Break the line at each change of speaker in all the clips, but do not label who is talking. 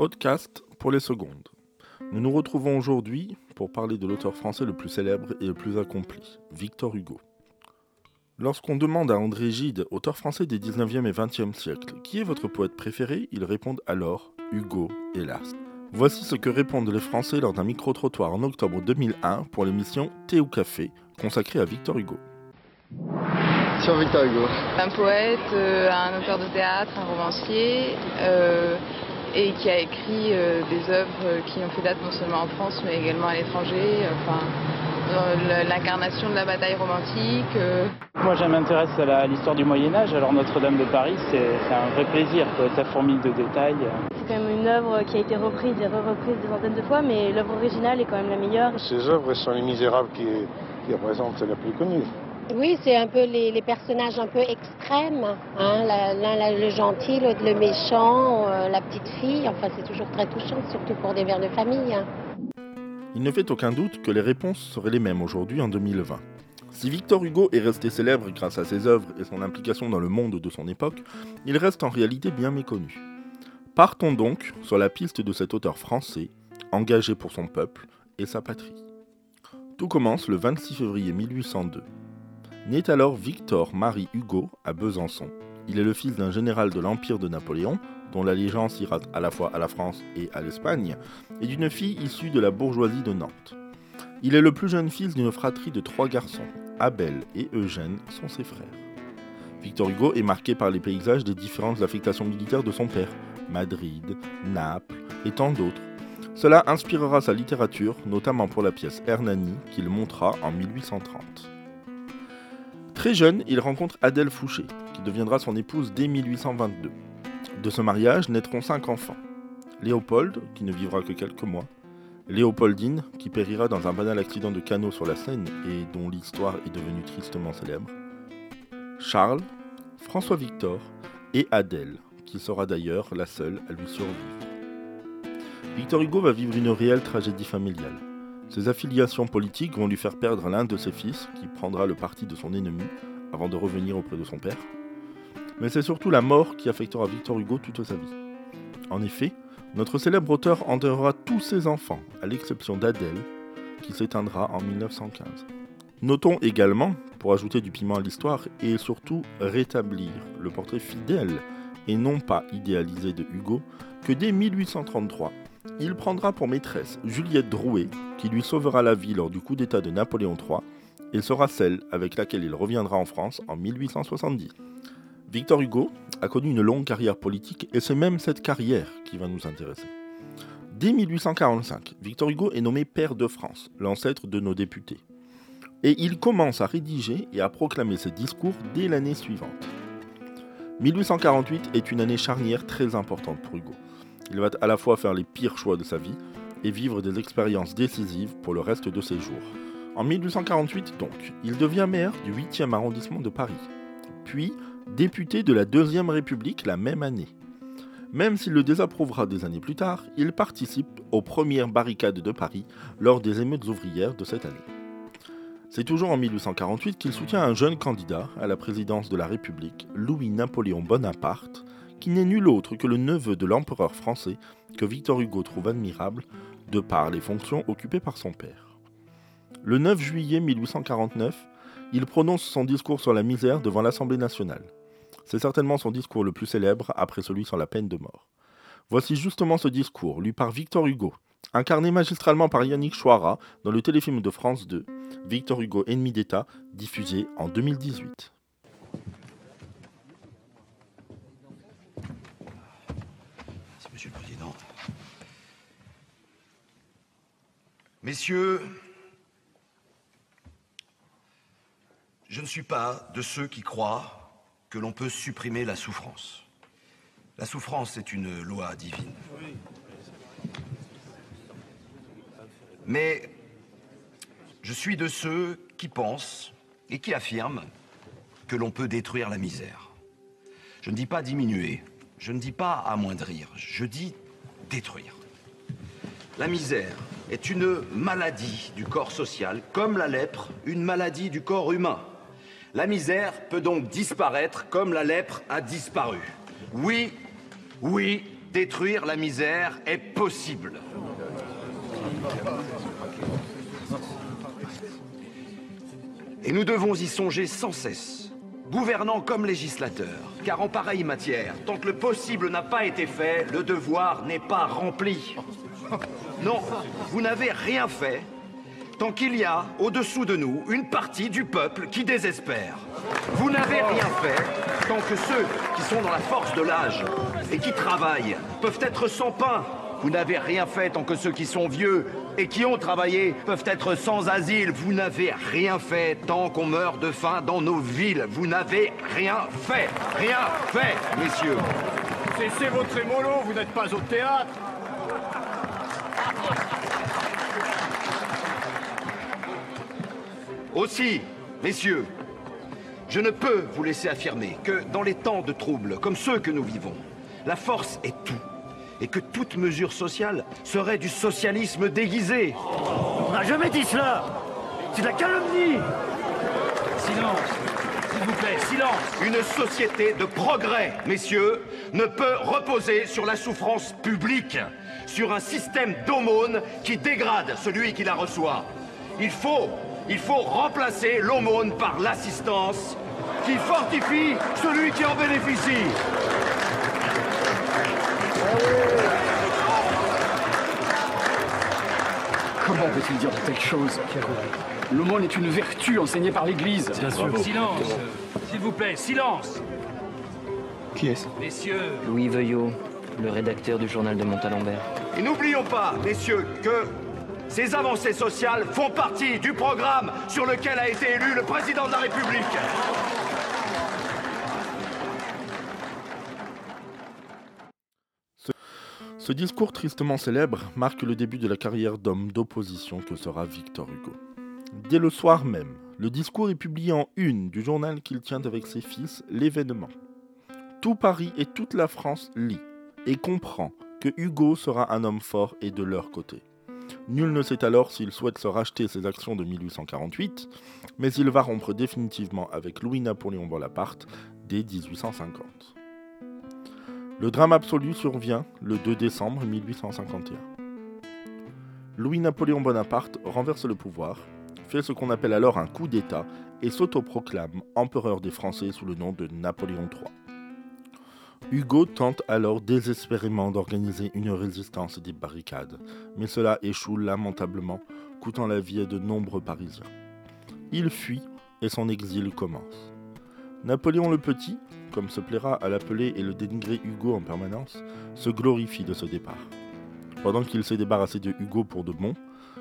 podcast pour les secondes. Nous nous retrouvons aujourd'hui pour parler de l'auteur français le plus célèbre et le plus accompli, Victor Hugo. Lorsqu'on demande à André Gide, auteur français des 19e et 20e siècles, qui est votre poète préféré, ils répondent alors Hugo, hélas. Voici ce que répondent les Français lors d'un micro-trottoir en octobre 2001 pour l'émission Thé ou Café, consacrée à Victor Hugo.
Sur Victor Hugo.
Un poète, euh, un auteur de théâtre, un romancier, euh, et qui a écrit euh, des œuvres qui ont fait date non seulement en France mais également à l'étranger. Enfin, dans l'incarnation de la bataille romantique. euh.
Moi, je m'intéresse à l'histoire du Moyen Âge. Alors Notre-Dame de Paris, c'est un vrai plaisir. Ça fourmille de détails.
C'est quand même une œuvre qui a été reprise et re-reprise des centaines de fois, mais l'œuvre originale est quand même la meilleure.
Ces œuvres sont les Misérables qui, qui représentent la plus connue.
Oui, c'est un peu les, personnages un peu extrêmes. Hein, le gentil, l'autre le méchant, euh, la petite fille. Enfin, c'est toujours très touchant, surtout pour des mères de famille. hein.
Il ne fait aucun doute que les réponses seraient les mêmes aujourd'hui en 2020. Si Victor Hugo est resté célèbre grâce à ses œuvres et son implication dans le monde de son époque, il reste en réalité bien méconnu. Partons donc sur la piste de cet auteur français, engagé pour son peuple et sa patrie. Tout commence le 26 février 1802. Naît alors Victor Marie Hugo à Besançon. Il est le fils d'un général de l'Empire de Napoléon, dont l'allégeance ira à la fois à la France et à l'Espagne, et d'une fille issue de la bourgeoisie de Nantes. Il est le plus jeune fils d'une fratrie de trois garçons. Abel et Eugène sont ses frères. Victor Hugo est marqué par les paysages des différentes affectations militaires de son père, Madrid, Naples et tant d'autres. Cela inspirera sa littérature, notamment pour la pièce Hernani qu'il montra en 1830. Très jeune, il rencontre Adèle Fouché, qui deviendra son épouse dès 1822. De ce mariage naîtront cinq enfants. Léopold, qui ne vivra que quelques mois, Léopoldine, qui périra dans un banal accident de canot sur la Seine et dont l'histoire est devenue tristement célèbre, Charles, François Victor et Adèle, qui sera d'ailleurs la seule à lui survivre. Victor Hugo va vivre une réelle tragédie familiale. Ses affiliations politiques vont lui faire perdre l'un de ses fils, qui prendra le parti de son ennemi, avant de revenir auprès de son père. Mais c'est surtout la mort qui affectera Victor Hugo toute sa vie. En effet, notre célèbre auteur enterrera tous ses enfants, à l'exception d'Adèle, qui s'éteindra en 1915. Notons également, pour ajouter du piment à l'histoire et surtout rétablir le portrait fidèle et non pas idéalisé de Hugo, que dès 1833, il prendra pour maîtresse Juliette Drouet, qui lui sauvera la vie lors du coup d'État de Napoléon III, et sera celle avec laquelle il reviendra en France en 1870. Victor Hugo a connu une longue carrière politique et c'est même cette carrière qui va nous intéresser. Dès 1845, Victor Hugo est nommé père de France, l'ancêtre de nos députés. Et il commence à rédiger et à proclamer ses discours dès l'année suivante. 1848 est une année charnière très importante pour Hugo. Il va à la fois faire les pires choix de sa vie et vivre des expériences décisives pour le reste de ses jours. En 1848 donc, il devient maire du 8e arrondissement de Paris, puis député de la Deuxième République la même année. Même s'il le désapprouvera des années plus tard, il participe aux premières barricades de Paris lors des émeutes ouvrières de cette année. C'est toujours en 1848 qu'il soutient un jeune candidat à la présidence de la République, Louis-Napoléon Bonaparte, qui n'est nul autre que le neveu de l'empereur français que Victor Hugo trouve admirable de par les fonctions occupées par son père. Le 9 juillet 1849, il prononce son discours sur la misère devant l'Assemblée nationale. C'est certainement son discours le plus célèbre après celui sur la peine de mort. Voici justement ce discours, lu par Victor Hugo, incarné magistralement par Yannick Chouara dans le téléfilm de France 2, Victor Hugo Ennemi d'État, diffusé en 2018.
Monsieur le Président. Messieurs, je ne suis pas de ceux qui croient que l'on peut supprimer la souffrance. La souffrance est une loi divine. Mais je suis de ceux qui pensent et qui affirment que l'on peut détruire la misère. Je ne dis pas diminuer, je ne dis pas amoindrir, je dis détruire. La misère est une maladie du corps social, comme la lèpre, une maladie du corps humain. La misère peut donc disparaître comme la lèpre a disparu. Oui, oui, détruire la misère est possible. Et nous devons y songer sans cesse, gouvernants comme législateurs, car en pareille matière, tant que le possible n'a pas été fait, le devoir n'est pas rempli. Non, vous n'avez rien fait tant qu'il y a, au-dessous de nous, une partie du peuple qui désespère. Vous n'avez rien fait tant que ceux qui sont dans la force de l'âge et qui travaillent peuvent être sans pain. Vous n'avez rien fait tant que ceux qui sont vieux et qui ont travaillé peuvent être sans asile. Vous n'avez rien fait tant qu'on meurt de faim dans nos villes. Vous n'avez rien fait. Rien fait, messieurs.
Cessez votre émolo, vous n'êtes pas au théâtre.
Aussi, messieurs, je ne peux vous laisser affirmer que dans les temps de troubles comme ceux que nous vivons, la force est tout. Et que toute mesure sociale serait du socialisme déguisé.
On n'a jamais dit cela C'est de la calomnie
Silence S'il vous plaît, silence Une société de progrès, messieurs, ne peut reposer sur la souffrance publique, sur un système d'aumône qui dégrade celui qui la reçoit. Il faut il faut remplacer l'aumône par l'assistance qui fortifie celui qui en bénéficie.
Comment peut-il dire de telles choses L'aumône est une vertu enseignée par l'Église.
Silence S'il vous plaît, silence
Qui est-ce?
Messieurs
Louis Veuillot, le rédacteur du journal de Montalembert.
Et n'oublions pas, messieurs, que ces avancées sociales font partie du programme sur lequel a été élu le président de la République.
Ce, discours tristement célèbre marque le début de la carrière d'homme d'opposition que sera Victor Hugo. Dès le soir même, le discours est publié en une du journal qu'il tient avec ses fils, L'événement. Tout Paris et toute la France lit et comprend que Hugo sera un homme fort et de leur côté. Nul ne sait alors s'il souhaite se racheter ses actions de 1848, mais il va rompre définitivement avec Louis-Napoléon Bonaparte dès 1850. Le drame absolu survient le 2 décembre 1851. Louis-Napoléon Bonaparte renverse le pouvoir, fait ce qu'on appelle alors un coup d'État et s'autoproclame empereur des Français sous le nom de Napoléon III. Hugo tente alors désespérément d'organiser une résistance des barricades, mais cela échoue lamentablement, coûtant la vie à de nombreux Parisiens. Il fuit et son exil commence. Napoléon le Petit, comme se plaira à l'appeler et le dénigrer Hugo en permanence, se glorifie de ce départ. Pendant qu'il s'est débarrassé de Hugo pour de bon,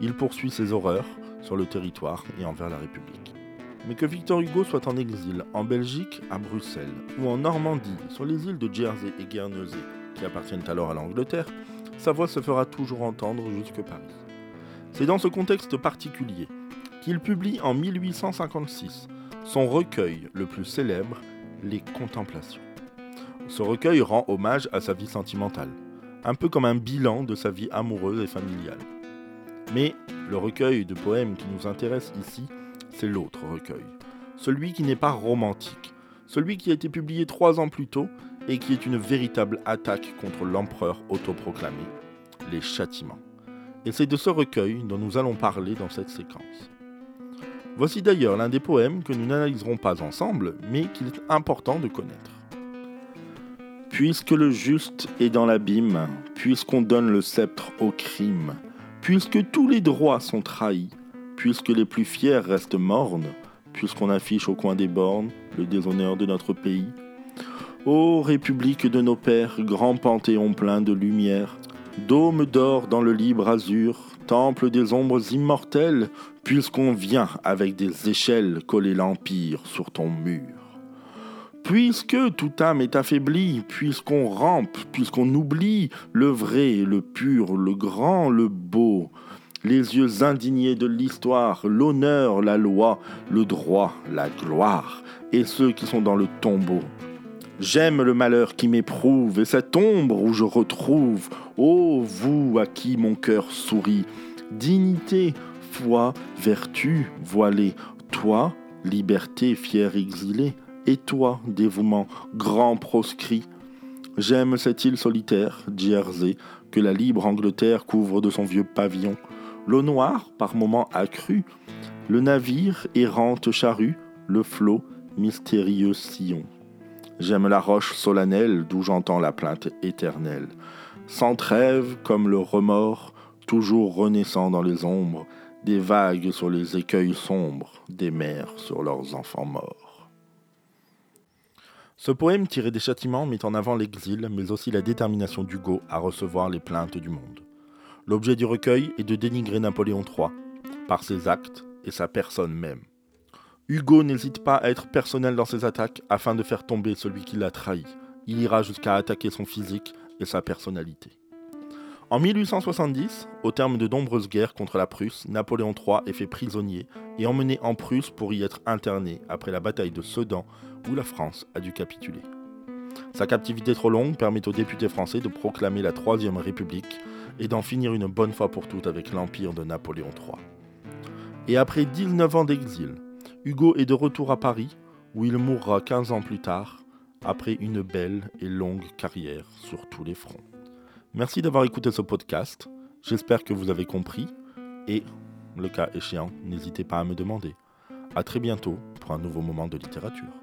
il poursuit ses horreurs sur le territoire et envers la République. Mais que Victor Hugo soit en exil en Belgique, à Bruxelles, ou en Normandie, sur les îles de Jersey et Guernesey, qui appartiennent alors à l'Angleterre, sa voix se fera toujours entendre jusque Paris. C'est dans ce contexte particulier qu'il publie en 1856 son recueil le plus célèbre, Les Contemplations. Ce recueil rend hommage à sa vie sentimentale, un peu comme un bilan de sa vie amoureuse et familiale. Mais le recueil de poèmes qui nous intéresse ici c'est l'autre recueil. Celui qui n'est pas romantique. Celui qui a été publié trois ans plus tôt et qui est une véritable attaque contre l'empereur autoproclamé, les châtiments. Et c'est de ce recueil dont nous allons parler dans cette séquence. Voici d'ailleurs l'un des poèmes que nous n'analyserons pas ensemble, mais qu'il est important de connaître. Puisque le juste est dans l'abîme, puisqu'on donne le sceptre au crime, puisque tous les droits sont trahis, puisque les plus fiers restent mornes, puisqu'on affiche au coin des bornes le déshonneur de notre pays. Ô République de nos pères, grand panthéon plein de lumière, dôme d'or dans le libre azur, temple des ombres immortelles, puisqu'on vient avec des échelles coller l'empire sur ton mur. Puisque toute âme est affaiblie, puisqu'on rampe, puisqu'on oublie le vrai, le pur, le grand, le beau, les yeux indignés de l'histoire, l'honneur, la loi, le droit, la gloire, et ceux qui sont dans le tombeau. J'aime le malheur qui m'éprouve, et cette ombre où je retrouve, ô vous à qui mon cœur sourit, dignité, foi, vertu voilée, toi, liberté fière exilée, et toi, dévouement, grand proscrit, J'aime cette île solitaire, Jersey, que la libre Angleterre couvre de son vieux pavillon. L'eau noire, par moments accrue, le navire errante charrue, le flot, mystérieux sillon. J'aime la roche solennelle d'où j'entends la plainte éternelle. Sans trêve comme le remords, toujours renaissant dans les ombres, des vagues sur les écueils sombres, des mers sur leurs enfants morts. Ce poème tiré des châtiments met en avant l'exil, mais aussi la détermination d'Hugo à recevoir les plaintes du monde. L'objet du recueil est de dénigrer Napoléon III, par ses actes et sa personne même. Hugo n'hésite pas à être personnel dans ses attaques afin de faire tomber celui qui l'a trahi. Il ira jusqu'à attaquer son physique et sa personnalité. En 1870, au terme de nombreuses guerres contre la Prusse, Napoléon III est fait prisonnier et emmené en Prusse pour y être interné après la bataille de Sedan où la France a dû capituler. Sa captivité trop longue permet aux députés français de proclamer la Troisième République et d'en finir une bonne fois pour toutes avec l'empire de Napoléon III. Et après 19 ans d'exil, Hugo est de retour à Paris, où il mourra 15 ans plus tard, après une belle et longue carrière sur tous les fronts. Merci d'avoir écouté ce podcast, j'espère que vous avez compris, et, le cas échéant, n'hésitez pas à me demander. A très bientôt pour un nouveau moment de littérature.